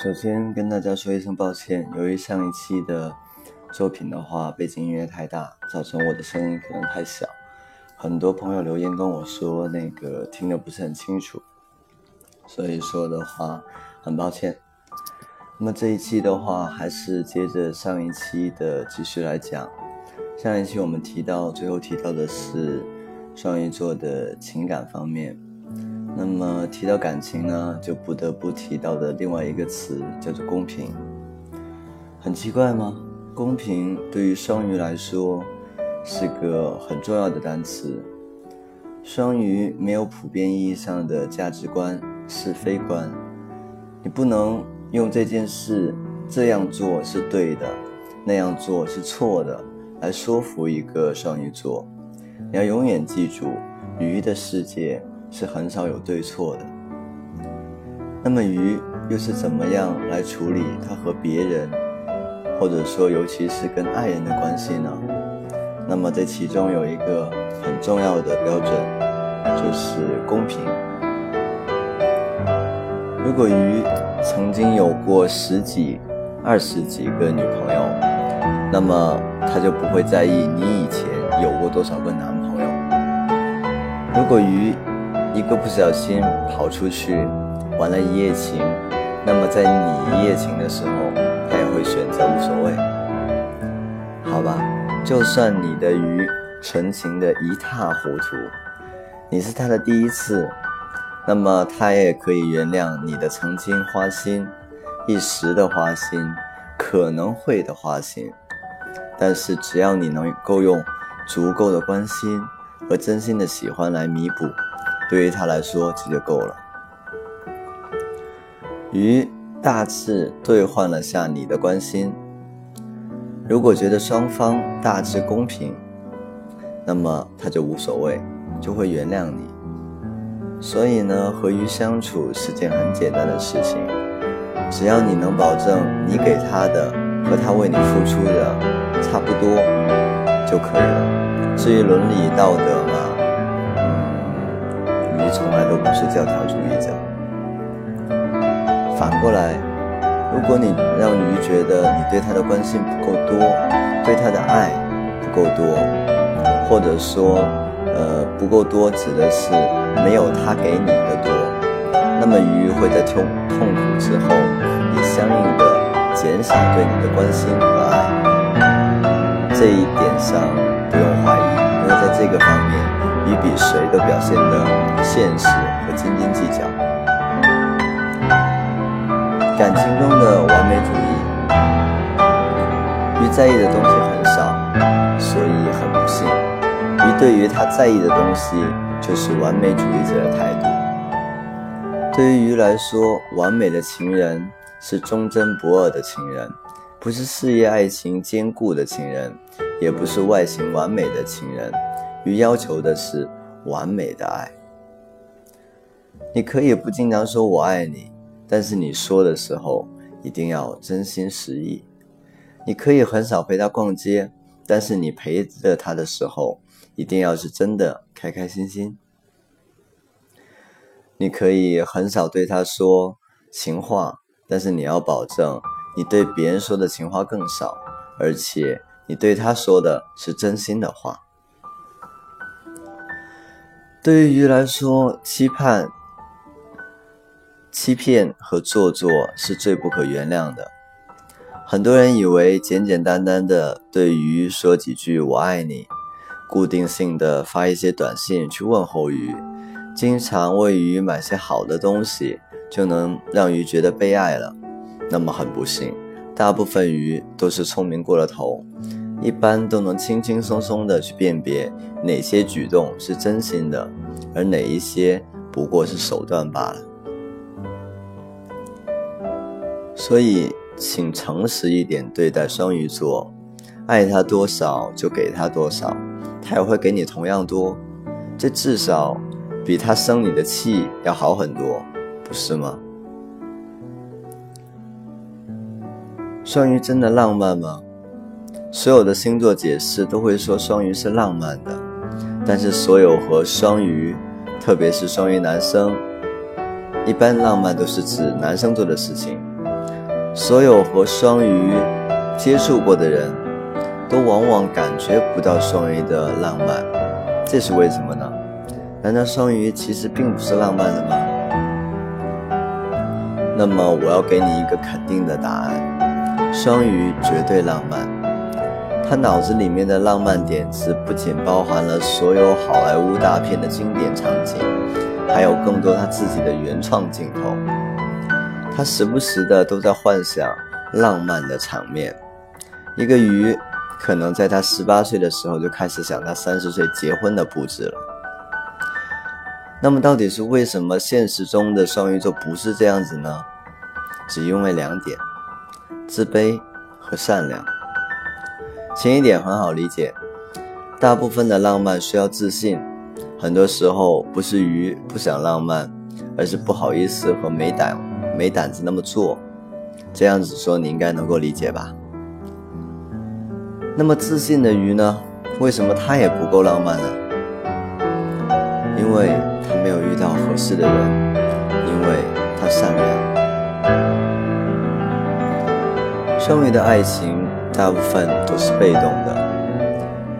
首先跟大家说一声抱歉，由于上一期的作品的话，背景音乐太大，造成我的声音可能太小。很多朋友留言跟我说，那个听得不是很清楚，所以说的话很抱歉。那么这一期的话，还是接着上一期的继续来讲。上一期我们提到，最后提到的是双鱼座的情感方面。那么提到感情呢，就不得不提到的另外一个词叫做公平。很奇怪吗？公平对于双鱼来说是个很重要的单词。双鱼没有普遍意义上的价值观、是非观，你不能用这件事这样做是对的，那样做是错的来说服一个双鱼座。你要永远记住，鱼的世界。是很少有对错的。那么鱼又是怎么样来处理它和别人，或者说尤其是跟爱人的关系呢？那么这其中有一个很重要的标准，就是公平。如果鱼曾经有过十几、二十几个女朋友，那么他就不会在意你以前有过多少个男朋友。如果鱼，一个不小心跑出去玩了一夜情，那么在你一夜情的时候，他也会选择无所谓，好吧？就算你的鱼纯情的一塌糊涂，你是他的第一次，那么他也可以原谅你的曾经花心，一时的花心，可能会的花心，但是只要你能够用足够的关心和真心的喜欢来弥补。对于他来说，这就够了。鱼大致兑换了下你的关心。如果觉得双方大致公平，那么他就无所谓，就会原谅你。所以呢，和鱼相处是件很简单的事情，只要你能保证你给他的和他为你付出的差不多就可以了。至于伦理道德嘛。从来都不是教条主义者。反过来，如果你让鱼觉得你对他的关心不够多，对他的爱不够多，或者说，呃，不够多指的是没有他给你的多，那么鱼会在痛痛苦之后，也相应的减少对你的关心和爱。这一点上不用怀疑，因为在这个方面。鱼比谁都表现得现实和斤斤计较。感情中的完美主义，鱼在意的东西很少，所以很不幸。鱼对于他在意的东西，就是完美主义者的态度。对于鱼来说，完美的情人是忠贞不二的情人，不是事业爱情兼顾的情人，也不是外形完美的情人。鱼要求的是完美的爱。你可以不经常说我爱你，但是你说的时候一定要真心实意。你可以很少陪他逛街，但是你陪着他的时候一定要是真的开开心心。你可以很少对他说情话，但是你要保证你对别人说的情话更少，而且你对他说的是真心的话。对于鱼来说，期盼、欺骗和做作是最不可原谅的。很多人以为简简单单的对鱼说几句“我爱你”，固定性的发一些短信去问候鱼，经常为鱼买些好的东西，就能让鱼觉得被爱了。那么很不幸，大部分鱼都是聪明过了头。一般都能轻轻松松的去辨别哪些举动是真心的，而哪一些不过是手段罢了。所以，请诚实一点对待双鱼座，爱他多少就给他多少，他也会给你同样多，这至少比他生你的气要好很多，不是吗？双鱼真的浪漫吗？所有的星座解释都会说双鱼是浪漫的，但是所有和双鱼，特别是双鱼男生，一般浪漫都是指男生做的事情。所有和双鱼接触过的人都往往感觉不到双鱼的浪漫，这是为什么呢？难道双鱼其实并不是浪漫的吗？那么我要给你一个肯定的答案：双鱼绝对浪漫。他脑子里面的浪漫点子不仅包含了所有好莱坞大片的经典场景，还有更多他自己的原创镜头。他时不时的都在幻想浪漫的场面。一个鱼，可能在他十八岁的时候就开始想他三十岁结婚的布置了。那么，到底是为什么现实中的双鱼座不是这样子呢？只因为两点：自卑和善良。前一点很好理解，大部分的浪漫需要自信，很多时候不是鱼不想浪漫，而是不好意思和没胆。没胆子那么做，这样子说你应该能够理解吧？那么自信的鱼呢？为什么他也不够浪漫呢？因为他没有遇到合适的人，因为他善良。双鱼的爱情大部分都是被动的，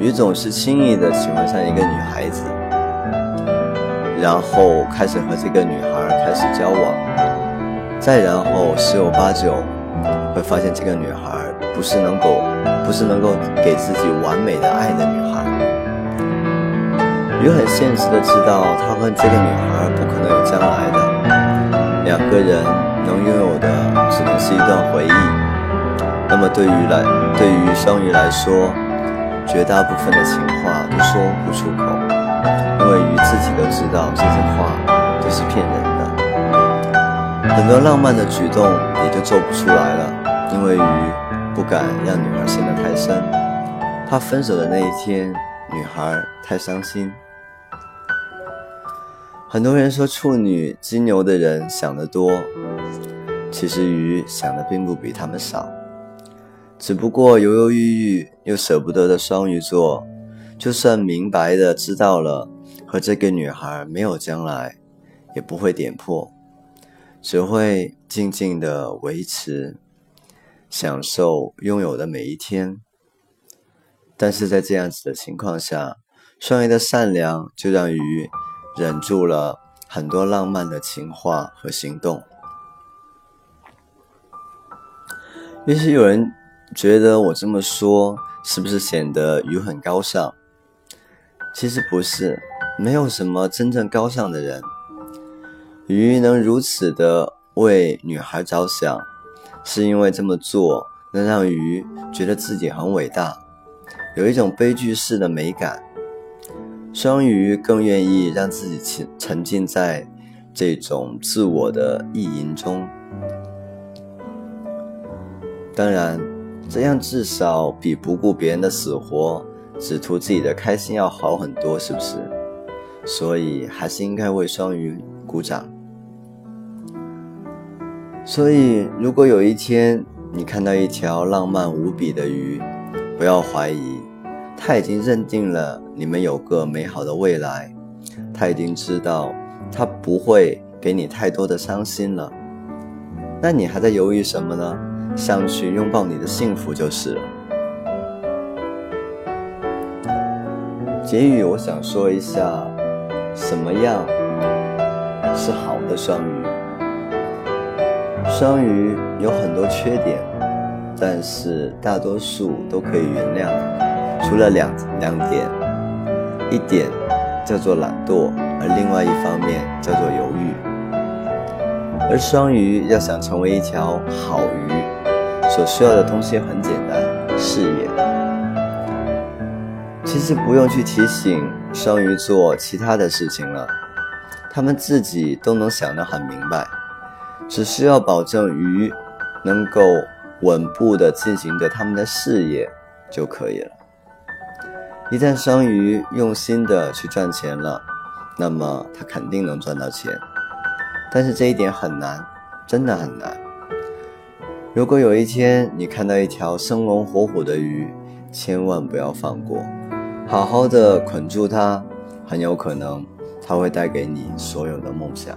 鱼总是轻易的喜欢上一个女孩子，然后开始和这个女孩开始交往。再然后，十有八九会发现这个女孩不是能够，不是能够给自己完美的爱的女孩。鱼很现实的知道，他和这个女孩不可能有将来的，两个人能拥有的只能是一段回忆。那么对于来，对于双鱼来说，绝大部分的情话都说不出口，因为鱼自己都知道这些话都是骗人的。很多浪漫的举动也就做不出来了，因为鱼不敢让女孩陷得太深，怕分手的那一天女孩太伤心。很多人说处女、金牛的人想得多，其实鱼想的并不比他们少，只不过犹犹豫豫又舍不得的双鱼座，就算明白的知道了和这个女孩没有将来，也不会点破。只会静静的维持，享受拥有的每一天。但是在这样子的情况下，双鱼的善良就让鱼忍住了很多浪漫的情话和行动。也许有人觉得我这么说是不是显得鱼很高尚？其实不是，没有什么真正高尚的人。鱼能如此的为女孩着想，是因为这么做能让鱼觉得自己很伟大，有一种悲剧式的美感。双鱼更愿意让自己沉沉浸在这种自我的意淫中。当然，这样至少比不顾别人的死活，只图自己的开心要好很多，是不是？所以还是应该为双鱼鼓掌。所以，如果有一天你看到一条浪漫无比的鱼，不要怀疑，他已经认定了你们有个美好的未来，他已经知道他不会给你太多的伤心了。那你还在犹豫什么呢？上去拥抱你的幸福就是了。结语，我想说一下，什么样是好的双鱼？双鱼有很多缺点，但是大多数都可以原谅，除了两两点，一点叫做懒惰，而另外一方面叫做犹豫。而双鱼要想成为一条好鱼，所需要的东西很简单：事业。其实不用去提醒双鱼座其他的事情了，他们自己都能想得很明白。只需要保证鱼能够稳步地进行着他们的事业就可以了。一旦双鱼用心的去赚钱了，那么他肯定能赚到钱。但是这一点很难，真的很难。如果有一天你看到一条生龙活虎的鱼，千万不要放过，好好的捆住它，很有可能它会带给你所有的梦想。